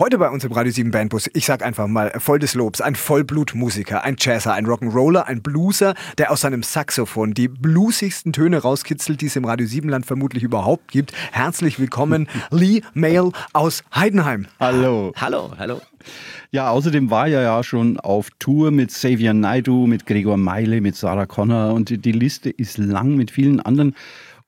Heute bei uns im Radio 7 Bandbus, ich sag einfach mal, voll des Lobs, ein Vollblutmusiker, ein Jazzer, ein Rock'n'Roller, ein Blueser, der aus seinem Saxophon die bluesigsten Töne rauskitzelt, die es im Radio 7 Land vermutlich überhaupt gibt. Herzlich willkommen, Lee Mail aus Heidenheim. Hallo. Hallo, hallo. Ja, außerdem war er ja schon auf Tour mit Xavier Naidu, mit Gregor Meile, mit Sarah Connor und die Liste ist lang mit vielen anderen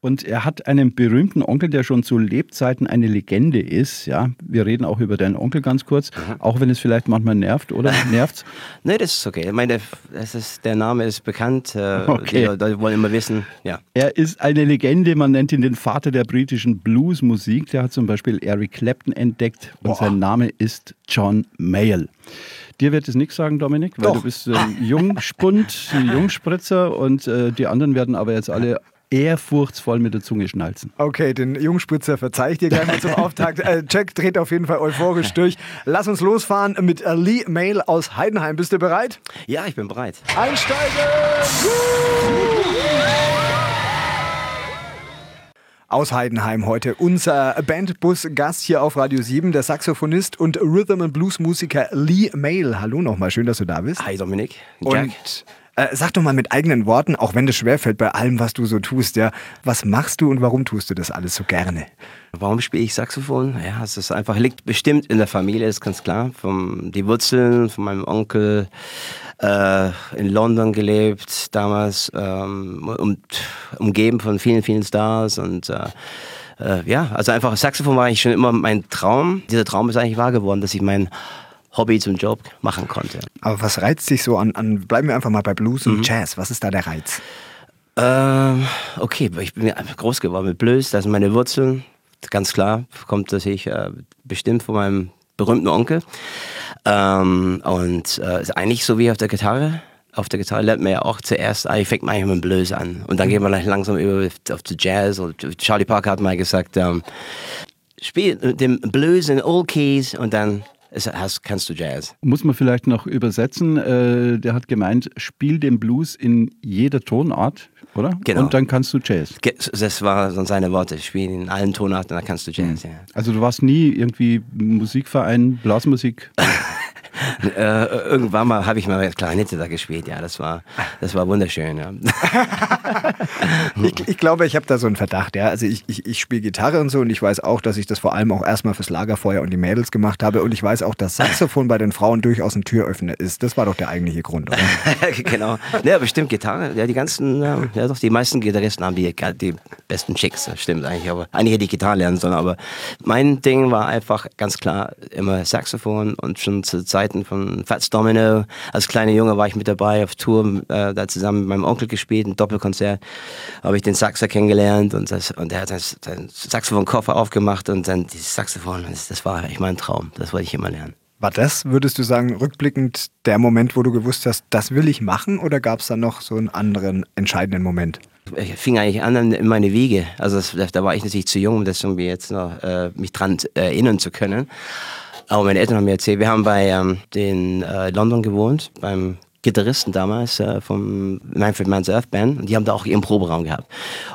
und er hat einen berühmten Onkel, der schon zu Lebzeiten eine Legende ist. Ja, wir reden auch über deinen Onkel ganz kurz, mhm. auch wenn es vielleicht manchmal nervt, oder? Nervt's? nee, das ist okay. Ich meine, das ist, der Name ist bekannt. Äh, okay. Die Leute wollen immer wissen, ja. Er ist eine Legende, man nennt ihn den Vater der britischen Bluesmusik. Der hat zum Beispiel Eric Clapton entdeckt und Boah. sein Name ist John Mayall. Dir wird es nichts sagen, Dominik, weil Doch. du bist ein Jungspund, Jungspritzer und äh, die anderen werden aber jetzt alle ehrfurchtsvoll mit der Zunge schnalzen. Okay, den Jungspritzer verzeih ich dir gleich mal zum Auftakt. Äh, Jack dreht auf jeden Fall euphorisch durch. Lass uns losfahren mit Lee Mail aus Heidenheim. Bist du bereit? Ja, ich bin bereit. Einsteigen! aus Heidenheim heute. Unser Bandbus-Gast hier auf Radio 7, der Saxophonist und Rhythm and Blues Musiker Lee Mail. Hallo nochmal, schön, dass du da bist. Hi Dominik. Jack. Und äh, sag doch mal mit eigenen Worten, auch wenn das schwerfällt bei allem, was du so tust, ja, was machst du und warum tust du das alles so gerne? Warum spiele ich Saxophon? Ja, es ist einfach, liegt bestimmt in der Familie, ist ganz klar. Vom, die Wurzeln von meinem Onkel, äh, in London gelebt damals, ähm, um, umgeben von vielen, vielen Stars und äh, äh, ja, also einfach Saxophon war eigentlich schon immer mein Traum. Dieser Traum ist eigentlich wahr geworden, dass ich mein Hobby zum Job machen konnte. Aber was reizt dich so an, an bleiben wir einfach mal bei Blues und mhm. Jazz, was ist da der Reiz? Ähm, okay, ich bin groß geworden mit Blues, das sind meine Wurzeln, ganz klar, kommt das ich äh, bestimmt von meinem berühmten Onkel. Ähm, und äh, ist eigentlich so wie auf der Gitarre. Auf der Gitarre lernt man ja auch zuerst, eigentlich fängt man eigentlich mit Blues an. Und dann mhm. geht man langsam über auf die Jazz. Charlie Parker hat mal gesagt, ähm, spiel den Blues in all keys und dann hast, kannst du Jazz. Muss man vielleicht noch übersetzen. Äh, der hat gemeint, spiel den Blues in jeder Tonart, oder? Genau. Und dann kannst du Jazz. Das waren seine Worte. Spiel in allen Tonarten, dann kannst du Jazz, mhm. ja. Also du warst nie irgendwie Musikverein, Blasmusik? äh, irgendwann mal habe ich mal Klarinette da gespielt, ja, das war, das war wunderschön. Ja. ich, ich, glaube, ich habe da so einen Verdacht, ja. Also ich, ich, ich spiele Gitarre und so und ich weiß auch, dass ich das vor allem auch erstmal fürs Lagerfeuer und die Mädels gemacht habe und ich weiß auch, dass Saxophon bei den Frauen durchaus ein Türöffner ist. Das war doch der eigentliche Grund, oder? genau. Ja, bestimmt Gitarre. Ja, die ganzen, ja, doch, die meisten Gitarristen haben die, die besten Chicks, das stimmt eigentlich. Aber einige, die Gitarre lernen sollen, aber mein Ding war einfach ganz klar immer Saxophon und schon zur Zeit Zeiten von Fats Domino. Als kleiner Junge war ich mit dabei auf Tour, äh, da zusammen mit meinem Onkel gespielt, ein Doppelkonzert. Habe ich den Saxer kennengelernt und, das, und er hat seinen Saxophon-Koffer aufgemacht und dann dieses Saxophon, das, das war echt mein Traum. Das wollte ich immer lernen. War das, würdest du sagen, rückblickend der Moment, wo du gewusst hast, das will ich machen oder gab es da noch so einen anderen entscheidenden Moment? Ich fing eigentlich an in meine Wiege. Also das, da war ich natürlich zu jung, um das irgendwie jetzt noch äh, mich dran erinnern zu können. Aber meine Eltern haben mir erzählt, wir haben bei ähm, den äh, London gewohnt, beim Gitarristen damals äh, vom Manfred Mann's Earth Band und die haben da auch ihren Proberaum gehabt.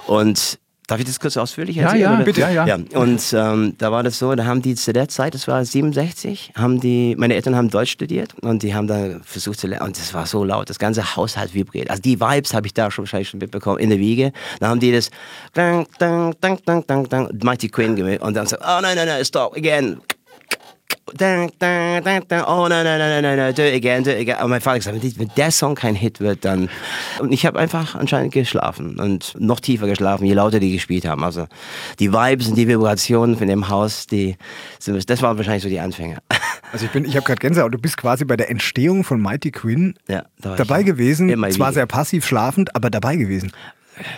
Und Darf ich das kurz ausführlich erzählen? Ja, ja, bitte. Ja, ja. ja. Und ähm, da war das so, da haben die zu der Zeit, das war 67, haben die, meine Eltern haben Deutsch studiert und die haben da versucht zu lernen und das war so laut, das ganze Haus hat vibriert. Also die Vibes habe ich da schon wahrscheinlich schon mitbekommen in der Wiege. Dann haben die das dang, dang, dang, dang, dang, dang, Mighty Queen gemacht und dann so, oh nein, nein, nein, stop, again, oh nein, nein, nein, nein, nein, do it again, do it again. Und mein Vater gesagt, wenn der Song kein Hit wird, dann... Und ich habe einfach anscheinend geschlafen und noch tiefer geschlafen, je lauter die gespielt haben. Also die Vibes und die Vibrationen von dem Haus, die, das waren wahrscheinlich so die Anfänge. Also ich bin, ich habe gerade Gänsehaut, du bist quasi bei der Entstehung von Mighty Quinn ja, dabei gewesen, zwar sehr passiv schlafend, aber dabei gewesen.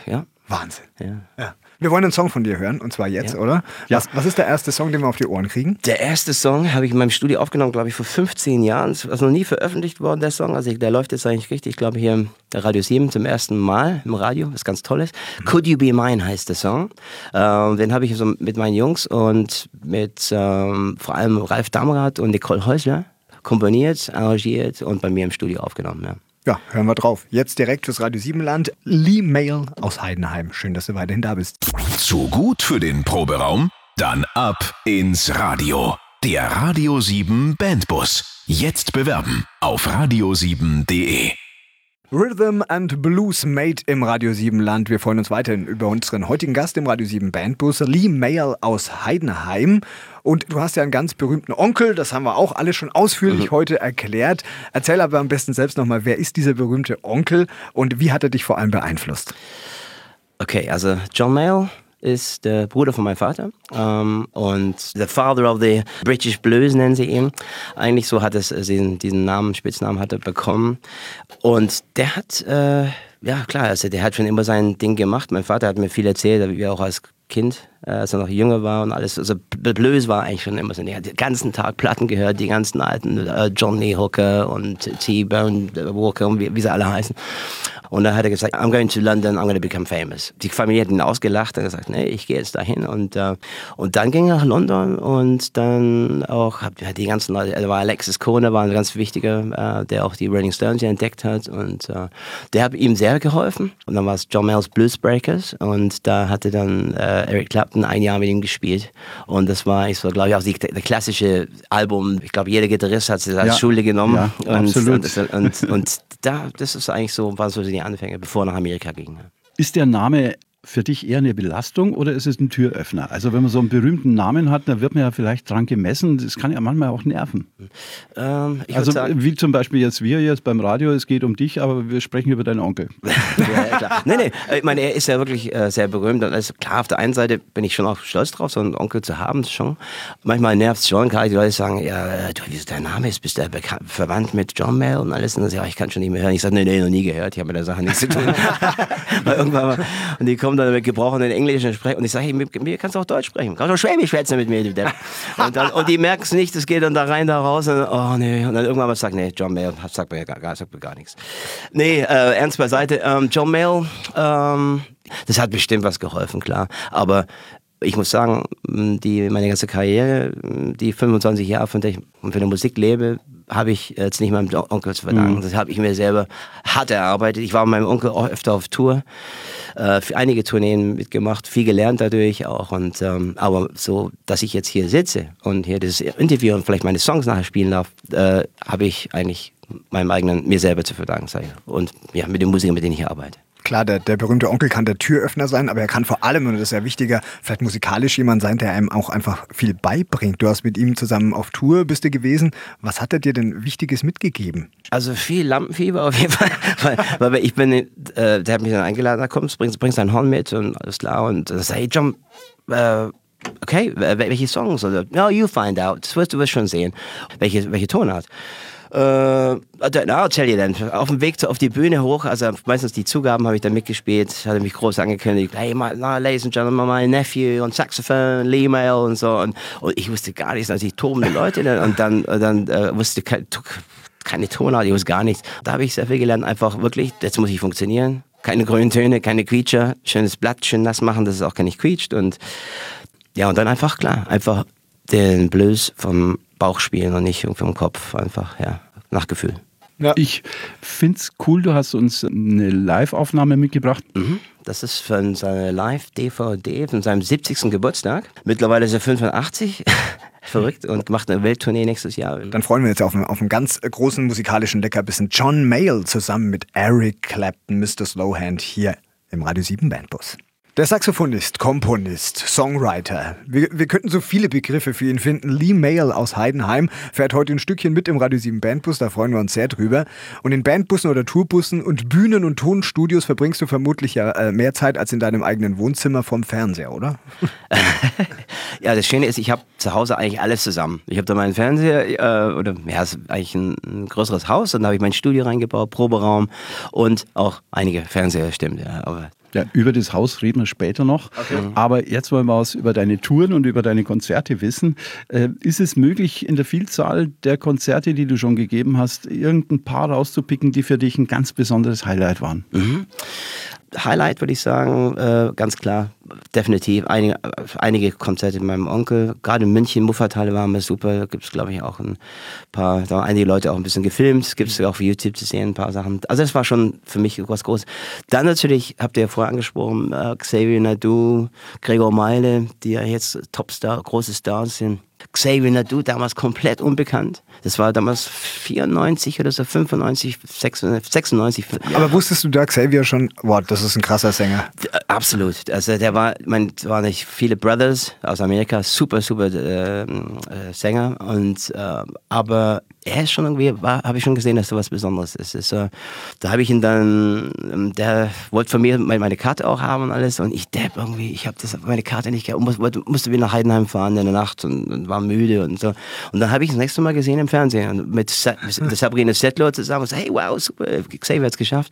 Ja. Wahnsinn. Ja. ja. Wir wollen einen Song von dir hören, und zwar jetzt, ja. oder? Ja. Was, was, ist der erste Song, den wir auf die Ohren kriegen? Der erste Song habe ich in meinem Studio aufgenommen, glaube ich, vor 15 Jahren. Es ist noch nie veröffentlicht worden, der Song. Also der läuft jetzt eigentlich richtig, ich glaube, hier im Radio 7 zum ersten Mal im Radio, was ganz toll ist. Mhm. Could You Be Mine heißt der Song. Ähm, den habe ich so mit meinen Jungs und mit ähm, vor allem Ralf Damrath und Nicole Häusler komponiert, arrangiert und bei mir im Studio aufgenommen. Ja. Ja, hören wir drauf. Jetzt direkt fürs Radio 7 Land. Lee Mail aus Heidenheim. Schön, dass du weiterhin da bist. Zu gut für den Proberaum? Dann ab ins Radio. Der Radio 7 Bandbus. Jetzt bewerben auf radio7.de. Rhythm and Blues Made im Radio 7 Land. Wir freuen uns weiterhin über unseren heutigen Gast im Radio 7 Bandbus, Lee Mayle aus Heidenheim. Und du hast ja einen ganz berühmten Onkel, das haben wir auch alle schon ausführlich mhm. heute erklärt. Erzähl aber am besten selbst nochmal, wer ist dieser berühmte Onkel und wie hat er dich vor allem beeinflusst? Okay, also John Mayle ist der Bruder von meinem Vater ähm, und the father of the British Blues nennen sie ihn. Eigentlich so hat es äh, diesen, diesen Namen, Spitznamen hat er bekommen. Und der hat, äh, ja klar, also der hat schon immer sein Ding gemacht. Mein Vater hat mir viel erzählt, wie er auch als Kind, äh, als er noch jünger war und alles. Also Blues war eigentlich schon immer so. Er hat den ganzen Tag Platten gehört, die ganzen alten äh, Johnny Hooker und T-Bone Walker und wie, wie sie alle heißen. Und dann hat er gesagt, I'm going to London, I'm going to become famous. Die Familie hat ihn ausgelacht und gesagt, nee, ich gehe jetzt dahin. Und, äh, und dann ging er nach London und dann auch, hat die ganzen Leute, da war Alexis Kohner, war ein ganz wichtiger, äh, der auch die Rolling Stones entdeckt hat. Und äh, der hat ihm sehr geholfen. Und dann war es John Mayall's Blues Breakers. Und da hatte dann äh, Eric Clapton ein Jahr mit ihm gespielt. Und das war, ich so, glaube ich, auch die, der klassische Album. Ich glaube, jeder Gitarrist hat es als ja. Schule genommen. Ja, und, absolut. Und, und, und, da, das ist eigentlich so, war so die Anfänge, bevor er nach Amerika ging. Ist der Name für dich eher eine Belastung oder ist es ein Türöffner? Also wenn man so einen berühmten Namen hat, dann wird man ja vielleicht dran gemessen. Das kann ja manchmal auch nerven. Ähm, also sagen, wie zum Beispiel jetzt wir jetzt beim Radio, es geht um dich, aber wir sprechen über deinen Onkel. ja, klar. nee, nee, ich meine, er ist ja wirklich äh, sehr berühmt und also klar, auf der einen Seite bin ich schon auch stolz drauf, so einen Onkel zu haben, schon. Manchmal nervt es schon, gerade die Leute sagen, ja, du, wie ist dein Name ist, bist du verwandt mit John Mayle und alles und dann sage ich, ja, ich kann schon nicht mehr hören. Ich sage, nee, nee, noch nie gehört, ich habe mit der Sache nichts zu tun. Weil irgendwann mal, und die kommen dann mit gebrochenen Englisch und sprechen. Und ich sage, hey, mit mir kannst du auch Deutsch sprechen. Kannst du auch Schwäbisch schwätzen mit mir, du Depp. Und, dann, und die merken es nicht, es geht dann da rein, da raus. Und, oh nee. Und dann irgendwann mal sagt, nee, John Mayle, sagt mir gar, sagt mir gar nichts. Nee, äh, ernst beiseite. Ähm, John Mayle, ähm, das hat bestimmt was geholfen, klar. Aber ich muss sagen, die, meine ganze Karriere, die 25 Jahre, von der ich von der Musik lebe, habe ich jetzt nicht meinem Onkel zu verdanken. Mhm. Das habe ich mir selber hart erarbeitet. Ich war mit meinem Onkel auch öfter auf Tour, äh, für einige Tourneen mitgemacht, viel gelernt dadurch auch. Und, ähm, aber so, dass ich jetzt hier sitze und hier das Interview und vielleicht meine Songs nachher spielen darf, äh, habe ich eigentlich meinem eigenen, mir selber zu verdanken. Und ja, mit den Musikern, mit denen ich hier arbeite. Klar, der, der berühmte Onkel kann der Türöffner sein, aber er kann vor allem, und das ist ja wichtiger, vielleicht musikalisch jemand sein, der einem auch einfach viel beibringt. Du hast mit ihm zusammen auf Tour, bist du gewesen. Was hat er dir denn Wichtiges mitgegeben? Also viel Lampenfieber auf jeden Fall, weil, weil ich bin, äh, der hat mich dann eingeladen, da kommst, bringst, bringst dein Horn mit und alles klar und sag hey John, äh, okay, welche Songs? Oder, no, you find out, das wirst du wirst schon sehen, welche, welche Tonart. Äh, na, erzähl dir dann. Auf dem Weg zu, auf die Bühne hoch, also meistens die Zugaben habe ich dann mitgespielt, hatte mich groß angekündigt, hey, my, na, ladies and gentlemen, my nephew und Saxophon, Lee Mail und so. Und, und ich wusste gar nichts, also ich tobende Leute und dann, und dann äh, wusste kein, keine Tonart, ich wusste gar nichts. Da habe ich sehr viel gelernt, einfach wirklich, jetzt muss ich funktionieren. Keine grünen Töne, keine Quietscher, schönes Blatt, schön nass machen, dass es auch gar nicht quietscht. Und ja, und dann einfach klar, einfach den Blues vom Bauch spielen und nicht vom Kopf. Einfach, ja, nach Gefühl. Ja. Ich finde es cool, du hast uns eine Live-Aufnahme mitgebracht. Mhm. Das ist von seiner Live-DVD, von seinem 70. Geburtstag. Mittlerweile ist er 85. Verrückt und macht eine Welttournee nächstes Jahr. Dann freuen wir uns auf einen, auf einen ganz großen musikalischen Leckerbissen. John Mayall zusammen mit Eric Clapton, Mr. Slowhand hier im Radio 7 Bandbus. Der Saxophonist, Komponist, Songwriter. Wir, wir könnten so viele Begriffe für ihn finden. Lee Mail aus Heidenheim fährt heute ein Stückchen mit im Radio 7 Bandbus, da freuen wir uns sehr drüber. Und in Bandbussen oder Tourbussen und Bühnen und Tonstudios verbringst du vermutlich ja äh, mehr Zeit als in deinem eigenen Wohnzimmer vom Fernseher, oder? ja, das Schöne ist, ich habe zu Hause eigentlich alles zusammen. Ich habe da meinen Fernseher, äh, oder ja, ist eigentlich ein, ein größeres Haus, dann habe ich mein Studio reingebaut, Proberaum und auch einige Fernseher, stimmt, ja, aber ja, über das Haus reden wir später noch. Okay. Aber jetzt wollen wir was über deine Touren und über deine Konzerte wissen. Äh, ist es möglich, in der Vielzahl der Konzerte, die du schon gegeben hast, irgendein paar rauszupicken, die für dich ein ganz besonderes Highlight waren? Mhm. Highlight würde ich sagen, äh, ganz klar, definitiv. Einige, einige Konzerte mit meinem Onkel, gerade in München, Muffathalle waren wir super. Gibt es, glaube ich, auch ein paar, da haben einige Leute auch ein bisschen gefilmt. Gibt es auch auf YouTube zu sehen, ein paar Sachen. Also, das war schon für mich was Großes. Dann natürlich, habt ihr ja vorher angesprochen, äh, Xavier Nadu, Gregor Meile, die ja jetzt Topstar, große Stars sind Xavier Nadu, damals komplett unbekannt. Das war damals 94 oder so, 95, 96. Aber wusstest du da Xavier schon, boah, das ist ein krasser Sänger? Absolut. Also der war, ich meine, waren nicht viele Brothers aus Amerika, super, super äh, äh, Sänger. Und äh, aber er ist schon irgendwie, habe ich schon gesehen, dass da was Besonderes ist. ist äh, da habe ich ihn dann, ähm, der wollte von mir meine Karte auch haben und alles. Und ich depp irgendwie, ich habe meine Karte nicht gehabt, musste, musste wieder nach Heidenheim fahren in der Nacht und, und war müde und so. Und dann habe ich das nächste Mal gesehen im Fernsehen mit, mit Sabrina Settler zusammen und so, hey, wow, super, Xavier es geschafft.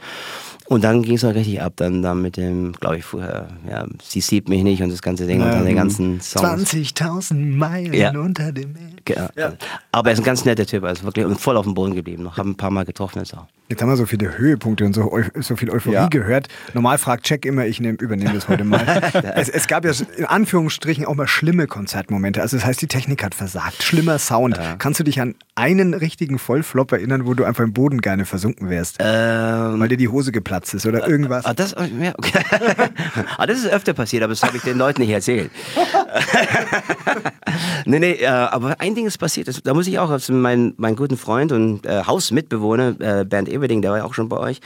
Und dann ging es auch richtig ab, dann, dann mit dem, glaube ich, vorher, ja, sie sieht mich nicht und das ganze Ding ähm, und dann den ganzen Song. 20.000 Meilen ja. unter dem Meer. Ja. ja. Aber er ist ein ganz netter Typ, also wirklich und voll auf dem Boden geblieben. Noch habe ein paar Mal getroffen jetzt auch. Jetzt haben wir so viele Höhepunkte und so, so viel Euphorie ja. gehört. Normal fragt Check immer, ich nehm, übernehme das heute mal. es, es, gab ja in Anführungsstrichen auch mal schlimme Konzertmomente. Also das heißt, die Technik hat versagt. Schlimmer Sound. Ja. Kannst du dich an einen richtigen Vollflop erinnern, wo du einfach im Boden gerne versunken wärst? Ähm, weil dir die Hose geplatzt ist oder irgendwas? Ah, das, ja, okay. ah, das ist öfter passiert, aber das habe ich den Leuten nicht erzählt. nee, nee, äh, aber ein Ding ist passiert. Das, da muss ich auch, also mein, mein guten Freund und äh, Hausmitbewohner, äh, Bernd Everding, der war ja auch schon bei euch,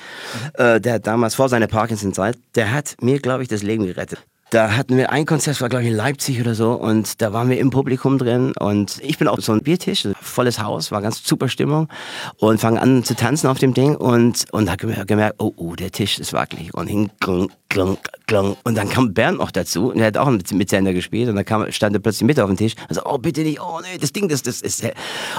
äh, der hat damals vor seiner Parkinson-Zeit, der hat mir, glaube ich, das Leben gerettet. Da hatten wir ein Konzert, das war glaube ich in Leipzig oder so, und da waren wir im Publikum drin und ich bin auf so einem Biertisch, volles Haus, war ganz super Stimmung und fangen an zu tanzen auf dem Ding und und habe gemerkt, oh, oh, der Tisch ist wackelig und hing klung, klung, klung. und dann kam Bernd noch dazu und er hat auch mit, Sender gespielt und dann kam, stand er plötzlich mit auf dem Tisch, also oh bitte nicht, oh nee, das Ding, das, das ist und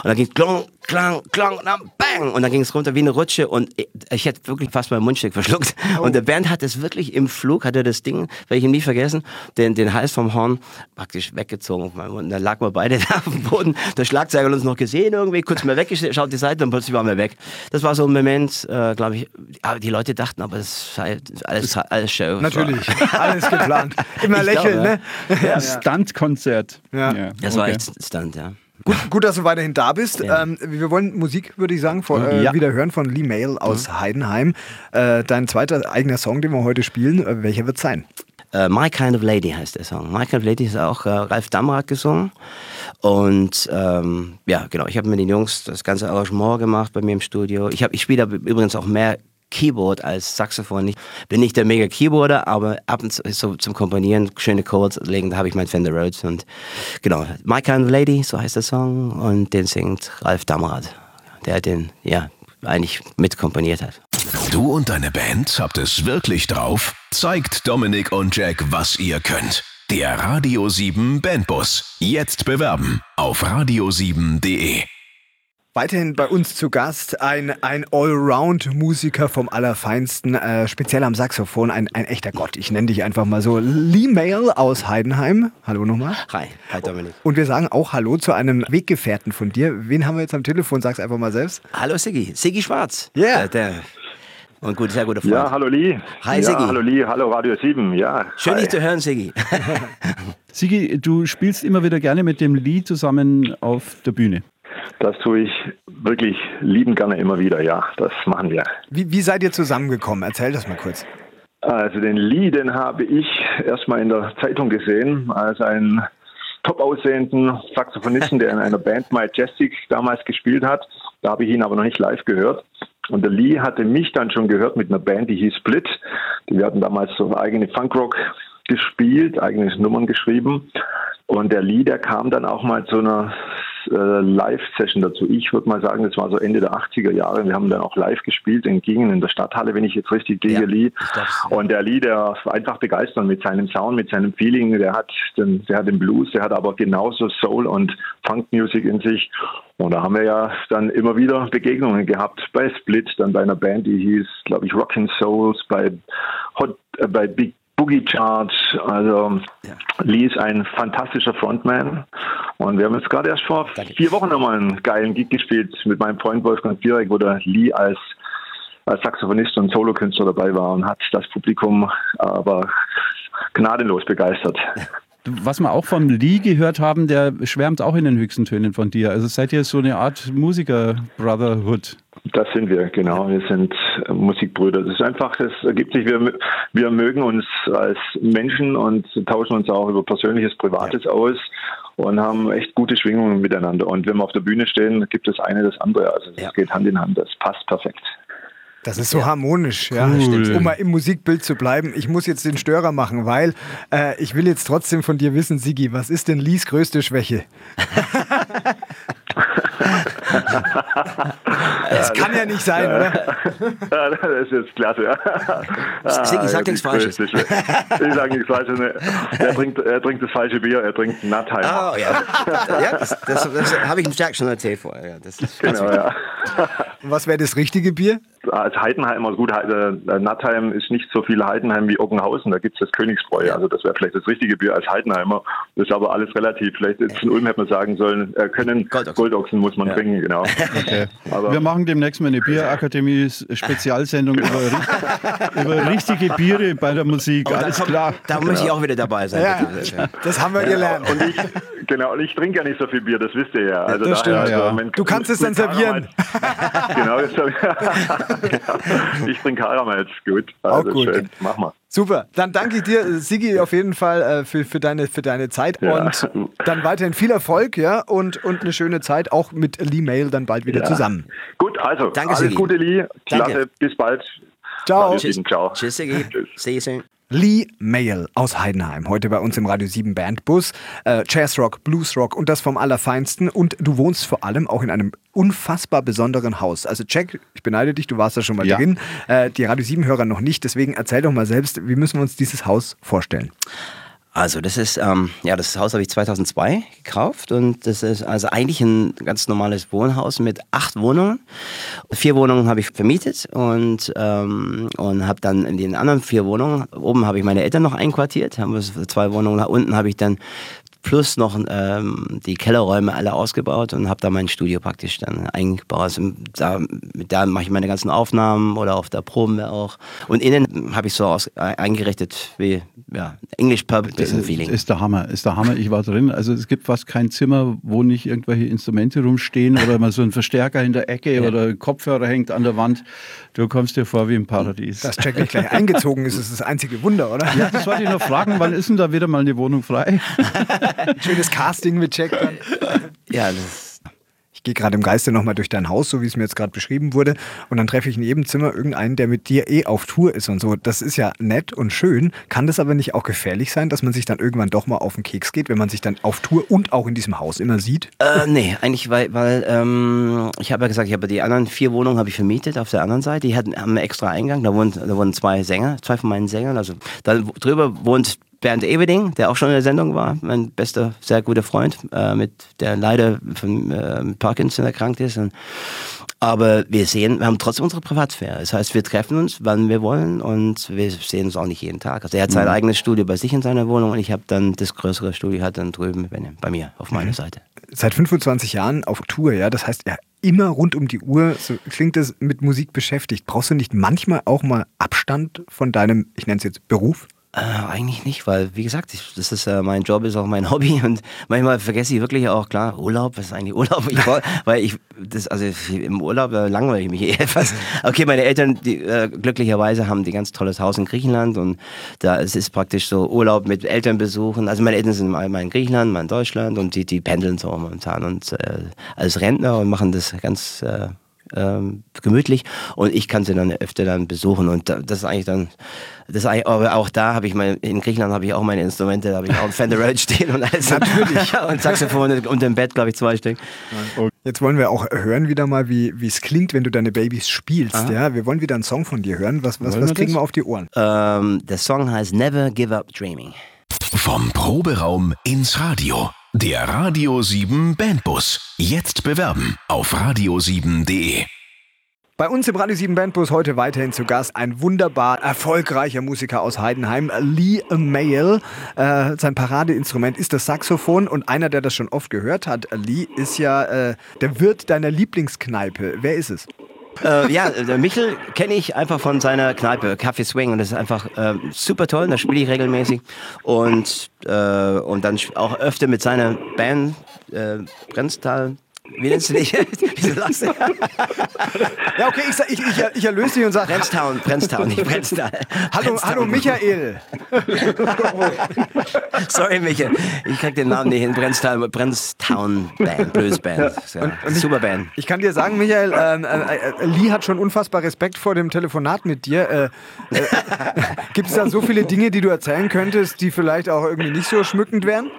dann ging klong, klang, klang und dann bang und dann ging es runter wie eine Rutsche und ich, ich hätte wirklich fast mein Mundstück verschluckt oh. und der Bernd hat es wirklich im Flug, hat er das Ding, weil ich ihm nie vergessen den, den Hals vom Horn praktisch weggezogen. Und dann lagen wir beide da auf dem Boden. Der Schlagzeuger hat uns noch gesehen irgendwie, kurz mal weggeschaut die Seite und plötzlich waren wir weg. Das war so ein Moment, äh, glaube ich, die Leute dachten, aber es sei alles, alles Show. Natürlich, alles geplant. Immer lächeln, ne? Ja. Stunt-Konzert. Ja. ja. Das war echt Stunt, ja. Gut, gut, dass du weiterhin da bist. Ja. Ähm, wir wollen Musik, würde ich sagen, von, äh, ja. wieder hören von Lee Mail aus mhm. Heidenheim. Äh, dein zweiter eigener Song, den wir heute spielen, äh, welcher wird sein? Uh, My Kind of Lady heißt der Song. My Kind of Lady ist auch uh, Ralf Damrad gesungen. Und ähm, ja, genau, ich habe mit den Jungs das ganze Arrangement gemacht bei mir im Studio. Ich, ich spiele übrigens auch mehr Keyboard als Saxophon. Ich bin nicht der mega Keyboarder, aber ab und zu so zum Komponieren schöne Chords legen, da habe ich mein Fender Rhodes und genau, My Kind of Lady, so heißt der Song und den singt Ralf Damrad, der den ja eigentlich mitkomponiert hat. Du und deine Band habt es wirklich drauf? Zeigt Dominik und Jack, was ihr könnt. Der Radio 7 Bandbus. Jetzt bewerben auf radio7.de. Weiterhin bei uns zu Gast ein, ein Allround-Musiker vom Allerfeinsten, äh, speziell am Saxophon, ein, ein echter Gott. Ich nenne dich einfach mal so. Lee Mail aus Heidenheim. Hallo nochmal. Hi, hi Dominik. Und wir sagen auch Hallo zu einem Weggefährten von dir. Wen haben wir jetzt am Telefon? Sag's einfach mal selbst. Hallo Siggi, Siggi Schwarz. Ja. Yeah. Der, und gut, sehr guter Freund. Ja, hallo Lee. Hi ja, Siggi. Hallo Lee, hallo Radio 7, ja. Schön, dich zu hören, Siggi. Siggi, du spielst immer wieder gerne mit dem Lee zusammen auf der Bühne. Das tue ich wirklich lieben gerne immer wieder, ja. Das machen wir. Wie, wie seid ihr zusammengekommen? Erzähl das mal kurz. Also den Lee, den habe ich erstmal in der Zeitung gesehen als einen top aussehenden Saxophonisten, der in einer Band Majestic damals gespielt hat. Da habe ich ihn aber noch nicht live gehört. Und der Lee hatte mich dann schon gehört mit einer Band, die hieß Split. Wir hatten damals so eigene Funkrock gespielt, eigene Nummern geschrieben. Und der Lee, der kam dann auch mal zu einer äh, Live-Session dazu. Ich würde mal sagen, das war so Ende der 80er Jahre. Wir haben dann auch live gespielt in Gingen in der Stadthalle, wenn ich jetzt richtig gehe, ja, Lee. Und der Lee, der war einfach begeistert mit seinem Sound, mit seinem Feeling. Der hat den, der hat den Blues, der hat aber genauso Soul und Funk-Music in sich. Und da haben wir ja dann immer wieder Begegnungen gehabt bei Split, dann bei einer Band, die hieß, glaube ich, Rockin' Souls, bei Hot, äh, bei Big Boogie Chart. Also ja. Lee ist ein fantastischer Frontman. Und wir haben jetzt gerade erst vor Danke. vier Wochen nochmal einen geilen Gig gespielt mit meinem Freund Wolfgang Vierek, wo der Lee als, als Saxophonist und Solokünstler dabei war und hat das Publikum aber gnadenlos begeistert. Was wir auch vom Lee gehört haben, der schwärmt auch in den höchsten Tönen von dir. Also seid ihr so eine Art Musiker-Brotherhood? Das sind wir, genau. Wir sind Musikbrüder. Das ist einfach, das ergibt sich, wir, wir mögen uns als Menschen und tauschen uns auch über Persönliches, Privates ja. aus. und haben echt gute Schwingungen miteinander. Und wenn wir auf der Bühne stehen, gibt es eine das andere. Also es Ja. geht Hand in Hand, das passt perfekt. Das ist so harmonisch, ja. Cool. Um mal im Musikbild zu bleiben. Ich muss jetzt den Störer machen, weil äh, ich will jetzt trotzdem von dir wissen, Sigi, was ist denn Lies größte Schwäche? Das kann ja nicht sein, oder? Ja, das ist jetzt klasse. Ja. Sigi, sag Ah, nichts Falsches. Ich sage nichts Falsches. ne. Er trinkt, er trinkt das falsche Bier, er trinkt Nattheimer. Oh ja, ja das, das, das habe ich dem Jack schon erzählt vorher. Ja, das ist Genau, ja. Was wäre das richtige Bier? Als Heidenheimer, gut, äh, Nattheim ist nicht so viel Heidenheim wie Ockenhausen, da gibt es das Königsbräu, also das wäre vielleicht das richtige Bier als Heidenheimer. Das ist aber alles relativ. Vielleicht jetzt in Ulm hätte man sagen sollen, äh, können Goldochsen. Goldochsen muss man Ja. trinken, genau. Okay. Aber- Wir machen demnächst mal eine Bierakademie-Spezialsendung über, ri- über richtige Biere bei der Musik. Oh, da Alles kommt- klar. Da muss ich auch wieder dabei sein. Ja, das haben wir gelernt. Und ich, genau, und ich trinke ja nicht so viel Bier, das wisst ihr ja. Also das daher, stimmt, also Du kannst es dann servieren. Genau, das genau, ich trinke Karamals, gut. Auch Also gut. Schön. Mach mal. Super, dann danke ich dir, Sigi, auf jeden Fall äh, für, für, deine, für deine Zeit Ja. und dann weiterhin viel Erfolg, ja, und, und eine schöne Zeit, auch mit Lee Mail dann bald wieder Ja. zusammen. Gut, also Danke, alles Sigi. Gute, Lee. Klasse, Danke. bis bald. Ciao. 7, Ciao. Tschüss, Sigi. Tschüss. See you soon. Lee Mail aus Heidenheim, heute bei uns im Radio 7 Bandbus. Äh, Jazzrock, Bluesrock und das vom Allerfeinsten. Und du wohnst vor allem auch in einem unfassbar besonderen Haus. Also Jack, ich beneide dich, du warst da schon mal Ja. drin. Äh, die Radio 7-Hörer noch nicht, deswegen erzähl doch mal selbst, wie müssen wir uns dieses Haus vorstellen? Also das ist, ähm, ja, das Haus habe ich 2002 gekauft und das ist also eigentlich ein ganz normales Wohnhaus mit acht Wohnungen. Vier Wohnungen habe ich vermietet und, ähm, und habe dann in den anderen vier Wohnungen, oben habe ich meine Eltern noch einquartiert, haben wir zwei Wohnungen, unten habe ich dann plus noch ähm, die Kellerräume alle ausgebaut und habe da mein Studio praktisch dann eingebaut. Also da, da mache ich meine ganzen Aufnahmen oder auf der Proben wir auch. Und innen habe ich so aus, äh, eingerichtet wie ja, English Pub, bisschen Feeling. Ist der Hammer, ist der Hammer. Ich war drin. Also es gibt fast kein Zimmer, wo nicht irgendwelche Instrumente rumstehen oder mal so ein Verstärker in der Ecke oder ein Kopfhörer hängt an der Wand. Du kommst dir vor wie im Paradies. Dass Jack nicht gleich eingezogen ist, ist das einzige Wunder, oder? ja, das wollte ich noch fragen. Wann ist denn da wieder mal eine Wohnung frei? Schönes Casting mit Jack dann. Ja, das, Ich gehe gerade im Geiste nochmal durch dein Haus, so wie es mir jetzt gerade beschrieben wurde. Und dann treffe ich in jedem Zimmer irgendeinen, der mit dir eh auf Tour ist und so. Das ist ja nett und schön. Kann das aber nicht auch gefährlich sein, dass man sich dann irgendwann doch mal auf den Keks geht, wenn man sich dann auf Tour und auch in diesem Haus immer sieht? äh, nee, eigentlich, weil, weil ähm, ich habe ja gesagt, ich habe die anderen vier Wohnungen habe ich vermietet auf der anderen Seite. Die hatten, haben einen extra Eingang. Da wohnen, da wohnen zwei Sänger, zwei von meinen Sängern. Also da drüber wohnt Bernd Everding, der auch schon in der Sendung war, mein bester, sehr guter Freund, äh, mit der leider von äh, Parkinson erkrankt ist. Und, aber wir sehen, wir haben trotzdem unsere Privatsphäre. Das heißt, wir treffen uns, wann wir wollen und wir sehen uns auch nicht jeden Tag. Also er hat sein eigenes Studio bei sich in seiner Wohnung und ich habe dann das größere Studio hat dann drüben bei, mir auf meiner Seite. Seit 25 Jahren auf Tour, ja. Das heißt, ja, immer rund um die Uhr, so klingt es, mit Musik beschäftigt. Brauchst du nicht manchmal auch mal Abstand von deinem, ich nenne es jetzt Beruf? Äh, eigentlich nicht, weil wie gesagt, ich, das ist äh, mein Job, ist auch mein Hobby und manchmal vergesse ich wirklich auch klar Urlaub, was ist eigentlich Urlaub? Ich, weil ich das also im Urlaub äh, langweile ich mich eh etwas. Okay, meine Eltern, die äh, glücklicherweise haben die ganz tolles Haus in Griechenland und da es ist praktisch so Urlaub mit Eltern besuchen. Also meine Eltern sind mal mal in Griechenland, mal in Deutschland und die die pendeln so momentan und äh, als Rentner und machen das ganz äh, ähm, gemütlich und ich kann sie dann öfter dann besuchen und da, das ist eigentlich dann das ist eigentlich, aber auch da habe ich mein, in Griechenland habe ich auch meine Instrumente, da habe ich auch ein Fender Rhodes stehen und alles natürlich und Saxophon und im Bett glaube ich zwei Stück. Jetzt wollen wir auch hören wieder mal, wie wie es klingt, wenn du deine Babys spielst. Ja, wir wollen wieder einen Song von dir hören. Was, was, Wollen was wir kriegen das? wir auf die Ohren? Ähm, der Song heißt Never Give Up Dreaming. Vom Proberaum ins Radio. Der Radio 7 Bandbus. Jetzt bewerben auf radio7.de. Bei uns im Radio 7 Bandbus heute weiterhin zu Gast ein wunderbar erfolgreicher Musiker aus Heidenheim, Lee Mail. Äh, sein Paradeinstrument ist das Saxophon und einer, der das schon oft gehört hat, Lee, ist ja äh, der Wirt deiner Lieblingskneipe. Wer ist es? Äh, ja, der Michel kenne ich einfach von seiner Kneipe, Café Swing. Und das ist einfach äh, super toll. Da spiele ich regelmäßig. Und, äh, und dann auch öfter mit seiner Band, äh, Brenztal Wie nennst du dich? Wieso lachst du? Ja, okay, ich, ich, ich, ich erlöse dich und sage, Brenztown, Brenztown, nicht Brenztal. hallo, hallo Michael. Sorry, Michael. Ich krieg den Namen nicht hin. Brenztown, Brenztown Band, Blues Band. Ja, super Band. Ich kann dir sagen, Michael, ähm, äh, äh, Lee hat schon unfassbar Respekt vor dem Telefonat mit dir. Äh, äh, Gibt es da so viele Dinge, die du erzählen könntest, die vielleicht auch irgendwie nicht so schmückend wären?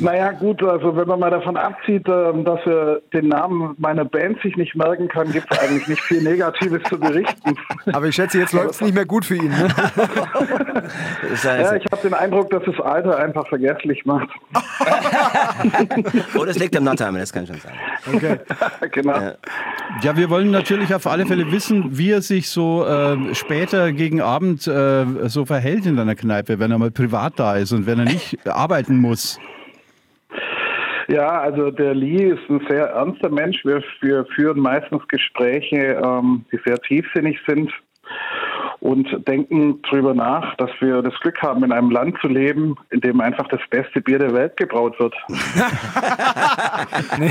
Naja, gut, also wenn man mal davon abzieht, ähm, dass er den Namen meiner Band sich nicht merken kann, gibt es eigentlich nicht viel Negatives zu berichten. Aber ich schätze, jetzt läuft es nicht mehr gut für ihn. Ne? Ja, ich habe den Eindruck, dass das Alter einfach vergesslich macht. oh, das liegt am Nordheimer, das kann schon sein. Okay. genau. Ja, wir wollen natürlich auf alle Fälle wissen, wie er sich so äh, später gegen Abend äh, so verhält in deiner Kneipe, wenn er mal privat da ist und wenn er nicht arbeiten muss. Ja, also der Lee ist ein sehr ernster Mensch. Wir, wir führen meistens Gespräche, ähm, die sehr tiefsinnig sind und denken darüber nach, dass wir das Glück haben, in einem Land zu leben, in dem einfach das beste Bier der Welt gebraut wird.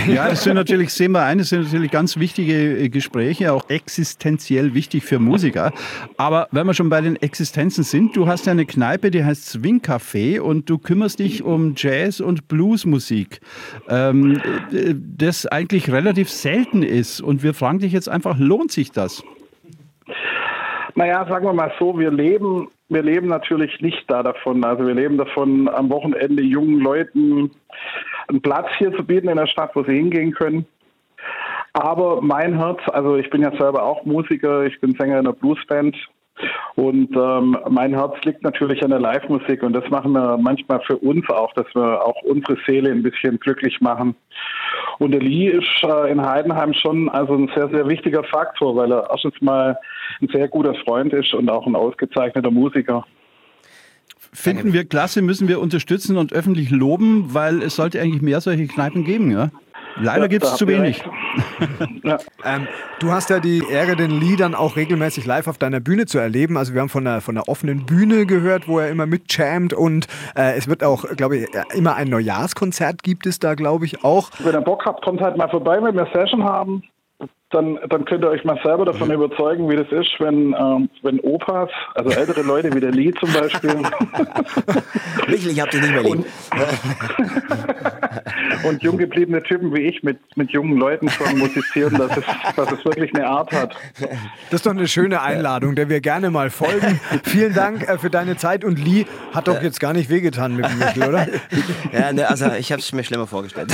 Ja, das sind natürlich, sehen wir ein, das sind natürlich ganz wichtige äh, Gespräche, auch existenziell wichtig für Musiker. Aber wenn wir schon bei den Existenzen sind, du hast ja eine Kneipe, die heißt Swing Café und du kümmerst dich um Jazz- und Bluesmusik, ähm, äh, das eigentlich relativ selten ist. Und wir fragen dich jetzt einfach, lohnt sich das? Naja, sagen wir mal so, wir leben, wir leben natürlich nicht da davon. Also wir leben davon, am Wochenende jungen Leuten einen Platz hier zu bieten in der Stadt, wo sie hingehen können. Aber mein Herz, also ich bin ja selber auch Musiker, ich bin Sänger in einer Bluesband und ähm, mein Herz liegt natürlich an der Live-Musik und das machen wir manchmal für uns auch, dass wir auch unsere Seele ein bisschen glücklich machen. Und der Lee ist äh, in Heidenheim schon also ein sehr, sehr wichtiger Faktor, weil er erstens mal ein sehr guter Freund ist und auch ein ausgezeichneter Musiker. Finden wir klasse, müssen wir unterstützen und öffentlich loben, weil es sollte eigentlich mehr solche Kneipen geben. Ja? Leider Ja, gibt es zu wenig. Ja. Ähm, du hast ja die Ehre, den Lee dann auch regelmäßig live auf deiner Bühne zu erleben. Also wir haben von einer, von einer offenen Bühne gehört, wo er immer mitjammt und äh, es wird auch, glaube ich, immer ein Neujahrskonzert gibt es da, glaube ich, auch. Wenn ihr Bock habt, kommt halt mal vorbei, wenn wir Session haben. Dann, dann könnt ihr euch mal selber davon überzeugen, wie das ist, wenn, ähm, wenn Opas, also ältere Leute wie der Lee zum Beispiel, Michael, ich hab dich nicht mehr lieb. und jung gebliebene Typen wie ich mit, mit jungen Leuten schon musizieren, dass es, dass es wirklich eine Art hat. Das ist doch eine schöne Einladung, der wir gerne mal folgen. Vielen Dank äh, für deine Zeit und Lee hat doch jetzt gar nicht wehgetan mit dem Michel, oder? Ja, ne, also ich habe es mir schlimmer vorgestellt.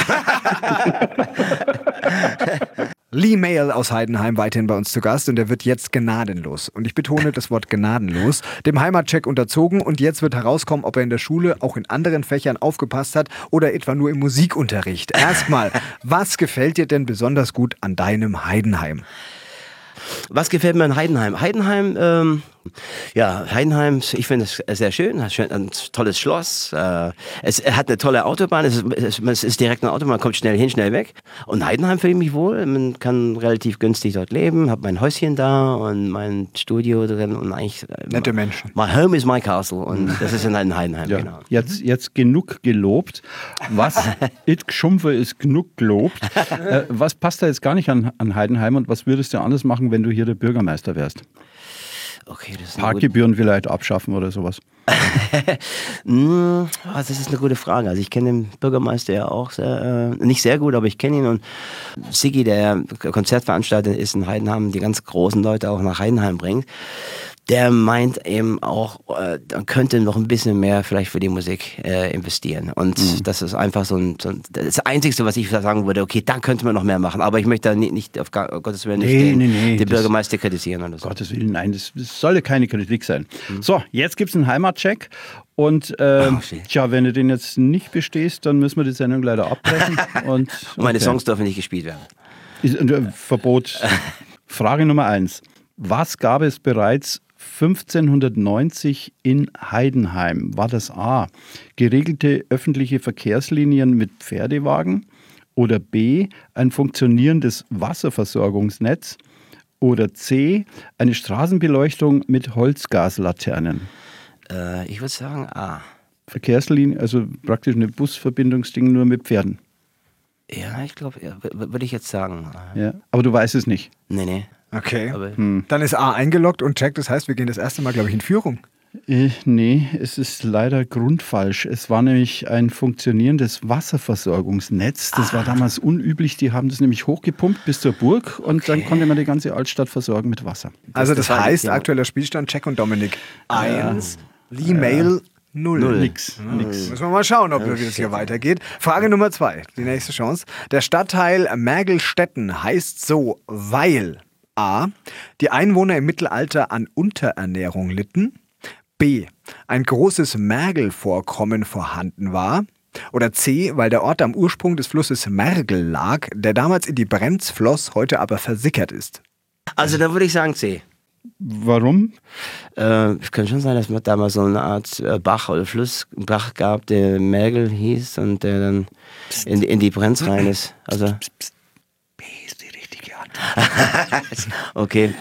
Lee Mail aus Heidenheim weiterhin bei uns zu Gast und er wird jetzt gnadenlos. Und ich betone das Wort gnadenlos, dem Heimatcheck unterzogen und jetzt wird herauskommen, ob er in der Schule auch in anderen Fächern aufgepasst hat oder etwa nur im Musikunterricht. Erstmal, was gefällt dir denn besonders gut an deinem Heidenheim? Was gefällt mir an Heidenheim? Heidenheim, ähm, ja, Heidenheim, ich finde es sehr schön, hat ein tolles Schloss, äh, es hat eine tolle Autobahn, es ist, es, ist direkt eine Autobahn, man kommt schnell hin, schnell weg. Und Heidenheim fühle ich mich wohl, man kann relativ günstig dort leben, habe mein Häuschen da und mein Studio drin und eigentlich... äh, Nette Menschen. My home is my castle und das ist in Heidenheim, Ja, genau. jetzt, jetzt genug gelobt. Was it geschumpfe ist genug gelobt. Äh, was passt da jetzt gar nicht an, an Heidenheim und was würdest du anders machen, wenn du hier der Bürgermeister wärst? Okay, das ist eine gute- Parkgebühren vielleicht abschaffen oder sowas. Mm, ah, Das ist eine gute Frage. Also ich kenne den Bürgermeister ja auch sehr, äh, nicht sehr gut, aber ich kenne ihn und Sigi, der Konzertveranstalter ist in Heidenheim, die ganz großen Leute auch nach Heidenheim bringt. Der meint eben auch, äh, man könnte noch ein bisschen mehr vielleicht für die Musik äh, investieren. Und Mhm. das ist einfach so ein, so ein, das Einzige, was ich sagen würde, okay, da könnte man noch mehr machen. Aber ich möchte da nicht, nicht auf Gottes Willen nicht Nee, den, nee, nee, den das- Bürgermeister kritisieren oder so. Gottes Willen, nein, das, das solle keine Kritik sein. So, jetzt gibt es einen Heimatcheck. Und ähm, Oh, tja, wenn du den jetzt nicht bestehst, dann müssen wir die Sendung leider abbrechen. und, Und meine okay. Songs dürfen nicht gespielt werden. Ist, äh, Verbot. Frage Nummer eins. Was gab es bereits 1590 in Heidenheim? War das A. Geregelte öffentliche Verkehrslinien mit Pferdewagen? Oder B. Ein funktionierendes Wasserversorgungsnetz? Oder C. Eine Straßenbeleuchtung mit Holzgaslaternen? Äh, ich würde sagen, ah. Verkehrslinie, also praktisch eine Busverbindungsding nur mit Pferden. Ja, ich glaube, ja, würde ich jetzt sagen. Ja. Aber du weißt es nicht. Nee, nee. Okay. Aber Dann ist A eingeloggt und Jack, das heißt, wir gehen das erste Mal, glaube ich, in Führung. Äh, nee, es ist leider grundfalsch. Es war nämlich ein funktionierendes Wasserversorgungsnetz. Das war damals unüblich. Die haben das nämlich hochgepumpt bis zur Burg und dann konnte man die ganze Altstadt versorgen mit Wasser. Also das, das heißt, ja. aktueller Spielstand Jack und Dominik 1, Lee Mail 0. Nix, nix. Müssen wir mal schauen, ob wie das hier weitergeht. Frage Nummer zwei, die nächste Chance. Der Stadtteil Mergelstetten heißt so, weil A. Die Einwohner im Mittelalter an Unterernährung litten. B. Ein großes Mergelvorkommen vorhanden war. Oder C. Weil der Ort am Ursprung des Flusses Mergel lag, der damals in die Brenz floss, heute aber versickert ist. Also da würde ich sagen C. Warum? Äh, es kann schon sein, dass man damals so eine Art äh, Bach oder Fluss, Bach gab, der Mergel hieß und der dann in, die- in die Brenz rein ist. Also, die richtige Antwort. okay.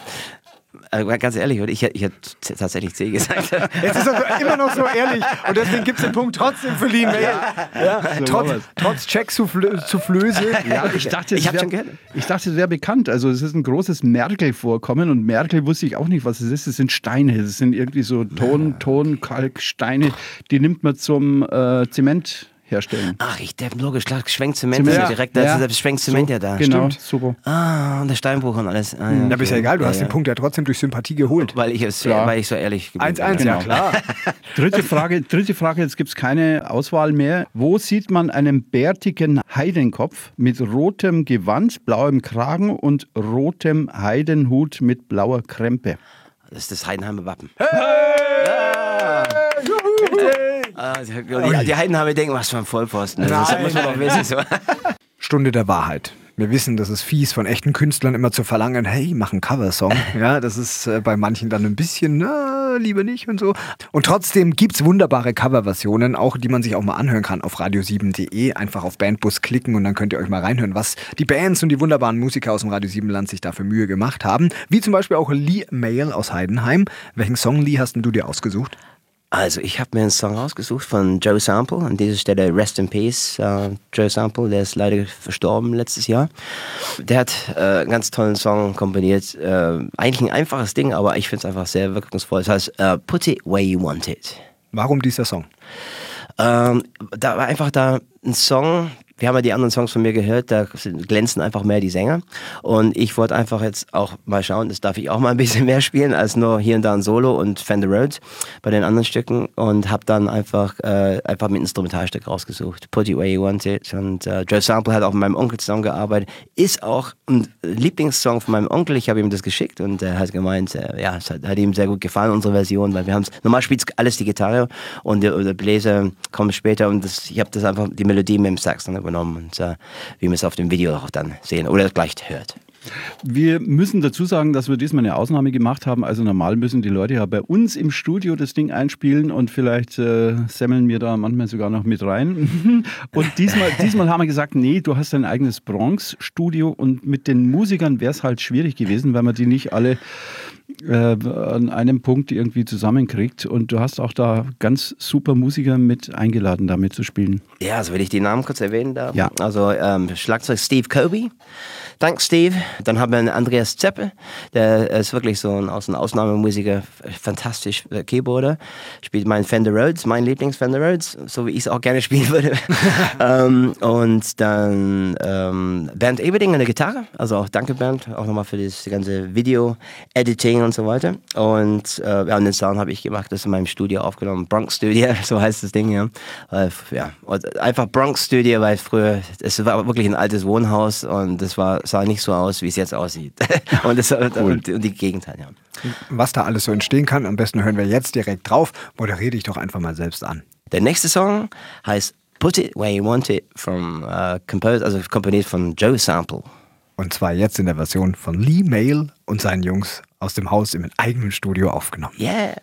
Äh, ganz ehrlich, ich, hätte- ich hätte tatsächlich C gesagt. Jetzt ist er immer noch so ehrlich und deswegen gibt es den Punkt trotzdem für Lee Mail. Ja. Trotz, trotz Check zu, Flö zu Flöse. Ja, ich dachte, Ich wär- schon gehört. Ich dachte, es wäre bekannt. Also es ist ein großes Merkel-Vorkommen und Merkel wusste ich auch nicht, was es ist. Es sind Steine. Es sind irgendwie so Ton, Ton, Kalk, Steine. Die nimmt man zum äh, Zement herstellen. Ach, ich der logisch, klar, geschwenkt Zement, Zement. ist ja direkt, da Ja. ist der schwenkt Zement ja da. Genau, Stimmt. super. Ah, und der Steinbruch und alles. Ah, ja, Ja, aber ist ja okay. egal, du hast ja, den Punkt ja trotzdem durch Sympathie geholt. Weil ich, es, weil ich so ehrlich geblieben 1-1, bin. ja Genau. klar. Dritte Frage, dritte Frage, jetzt gibt es keine Auswahl mehr. Wo sieht man einen bärtigen Heidenkopf mit rotem Gewand, blauem Kragen und rotem Heidenhut mit blauer Krempe? Das ist das Heidenheimer Wappen. Ja. Ah, die, die Heidenheimer denken, was für ein Vollpfosten. Das Nein. muss man doch wissen. So. Stunde der Wahrheit. Wir wissen, das ist fies von echten Künstlern immer zu verlangen, hey, mach einen Coversong. Ja, das ist äh, bei manchen dann ein bisschen, na, lieber nicht und so. Und trotzdem gibt's wunderbare Coverversionen, auch die man sich auch mal anhören kann auf radio7.de. Einfach auf Bandbus klicken und dann könnt ihr euch mal reinhören, was die Bands und die wunderbaren Musiker aus dem Radio 7 Land sich dafür Mühe gemacht haben. Wie zum Beispiel auch Lee Mail aus Heidenheim. Welchen Song, Lee, hast denn du dir ausgesucht? Also, ich habe mir einen Song rausgesucht von Joe Sample. An dieser Stelle Rest in Peace. Äh, Joe Sample, der ist leider verstorben letztes Jahr. Der hat äh, einen ganz tollen Song komponiert. Äh, eigentlich ein einfaches Ding, aber ich finde es einfach sehr wirkungsvoll. Das heißt, äh, Put It Where You Want It. Warum dieser Song? Ähm, da war einfach da ein Song, wir haben ja die anderen Songs von mir gehört, da glänzen einfach mehr die Sänger. Und ich wollte einfach jetzt auch mal schauen, das darf ich auch mal ein bisschen mehr spielen, als nur hier und da ein Solo und Fender Rhodes bei den anderen Stücken. Und habe dann einfach, äh, einfach mit Instrumentalstück rausgesucht. Put It Where You Want It. Und äh, Joe Sample hat auch mit meinem Onkel zusammengearbeitet. Ist auch ein Lieblingssong von meinem Onkel. Ich habe ihm das geschickt und er hat gemeint, äh, ja, es hat, hat ihm sehr gut gefallen, unsere Version, weil wir haben es, normal spielt alles die Gitarre und der, der Bläser kommt später und das, ich habe das einfach, die Melodie mit dem Sax dann übernommen und äh, wie wir es auf dem Video auch dann sehen oder gleich hört. Wir müssen dazu sagen, dass wir diesmal eine Ausnahme gemacht haben. Also normal müssen die Leute ja bei uns im Studio das Ding einspielen und vielleicht äh, semmeln wir da manchmal sogar noch mit rein. Und diesmal, diesmal haben wir gesagt, nee, du hast dein eigenes Bronx-Studio und mit den Musikern wäre es halt schwierig gewesen, weil man die nicht alle äh, an einem Punkt irgendwie zusammenkriegt. Und du hast auch da ganz super Musiker mit eingeladen, da mitzuspielen. Ja, also will ich die Namen kurz erwähnen darf. Ja. Also ähm, Schlagzeug Steve Kobe. Danke, Steve. Dann haben wir einen Andreas Zeppe. Der ist wirklich so ein, ein Ausnahmemusiker. Fantastisch äh, Keyboarder. Spielt meinen Fender Rhodes, mein Lieblings-Fender Rhodes, so wie ich es auch gerne spielen würde. ähm, und dann ähm, Bernd Eberding an der Gitarre. Also auch danke, Bernd. Auch nochmal für das ganze Video-Editing und so weiter. Und, äh, ja, und den Sound habe ich gemacht. Das in meinem Studio aufgenommen. Bronx Studio, so heißt das Ding, ja. Weil, ja. Einfach Bronx Studio, weil früher, es war wirklich ein altes Wohnhaus und das war, sah nicht so aus, wie es jetzt aussieht. und, das, und, und, und die Gegend halt, ja. Was da alles so entstehen kann, am besten hören wir jetzt direkt drauf. Moderiere dich doch einfach mal selbst an. Der nächste Song heißt Put It Where You Want It, from, uh, composed, also komponiert von Joe Sample. Und zwar jetzt in der Version von Lee Mail und seinen Jungs aus dem Haus im eigenen Studio aufgenommen. Yeah.